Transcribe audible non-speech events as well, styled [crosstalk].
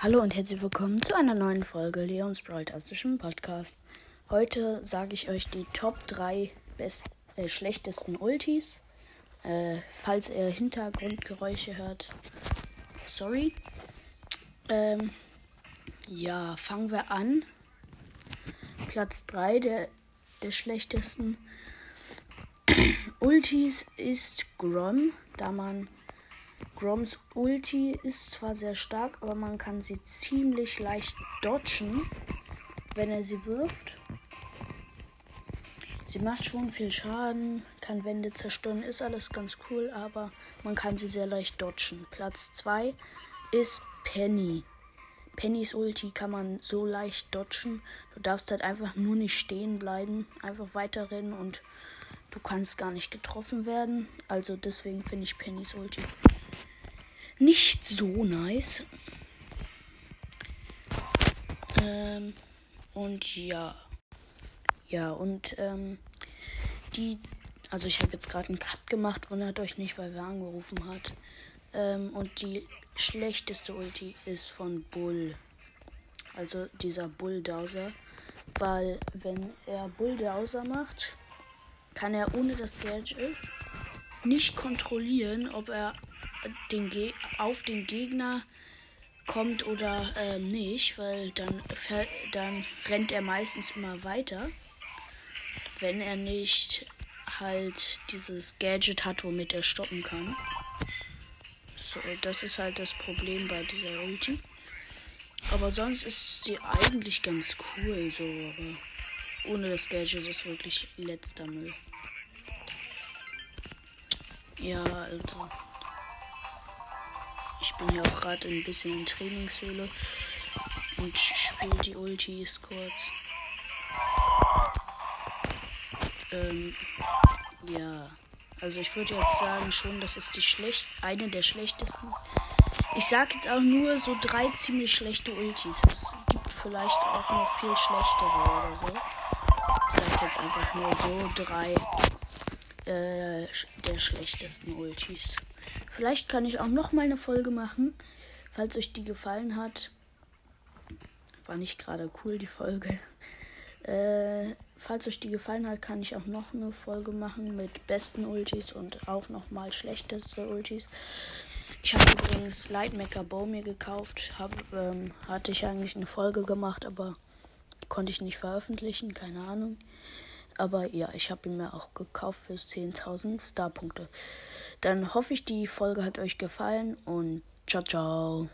Hallo und herzlich willkommen zu einer neuen Folge Leons Broadcastischen Podcast. Heute sage ich euch die Top 3 best, äh, schlechtesten Ultis. Äh, falls ihr Hintergrundgeräusche hört, sorry. Ähm, ja, fangen wir an. Platz 3 der, der schlechtesten [coughs] Ultis ist Grom, da man Groms Ulti ist zwar sehr stark, aber man kann sie ziemlich leicht dodgen, wenn er sie wirft. Sie macht schon viel Schaden, kann Wände zerstören, ist alles ganz cool, aber man kann sie sehr leicht dodgen. Platz 2 ist Penny. Pennys Ulti kann man so leicht dodgen. Du darfst halt einfach nur nicht stehen bleiben, einfach weiterrennen und du kannst gar nicht getroffen werden. Also deswegen finde ich Pennys Ulti nicht so nice. Ähm, und ja. Ja, und ähm, die. Also ich habe jetzt gerade einen Cut gemacht, wundert euch nicht, weil wer angerufen hat. Ähm, und die schlechteste Ulti ist von Bull. Also dieser Bulldauser. Weil wenn er Bulldauser macht, kann er ohne das Gadget nicht kontrollieren, ob er den Ge auf den Gegner kommt oder äh, nicht, weil dann, dann rennt er meistens immer weiter, wenn er nicht halt dieses Gadget hat, womit er stoppen kann. So, das ist halt das Problem bei dieser Ulti. Aber sonst ist sie eigentlich ganz cool, so. Ohne das Gadget ist wirklich letzter Müll. Ja, also. Ich bin ja auch gerade ein bisschen in Trainingshöhle und spiele die Ultis kurz. Ähm, ja. Also ich würde jetzt sagen schon, das ist die schlecht eine der schlechtesten. Ich sag jetzt auch nur so drei ziemlich schlechte Ultis. Es gibt vielleicht auch noch viel schlechtere oder so. Ich sag jetzt einfach nur so drei äh, der schlechtesten Ultis. Vielleicht kann ich auch noch mal eine Folge machen, falls euch die gefallen hat. War nicht gerade cool die Folge. Äh, falls euch die gefallen hat, kann ich auch noch eine Folge machen mit besten Ultis und auch noch mal schlechteste Ultis. Ich habe übrigens Lightmaker Bow mir gekauft. Hab, ähm, hatte ich eigentlich eine Folge gemacht, aber konnte ich nicht veröffentlichen, keine Ahnung. Aber ja, ich habe ihn mir auch gekauft für 10.000 Starpunkte. Dann hoffe ich, die Folge hat euch gefallen und ciao, ciao.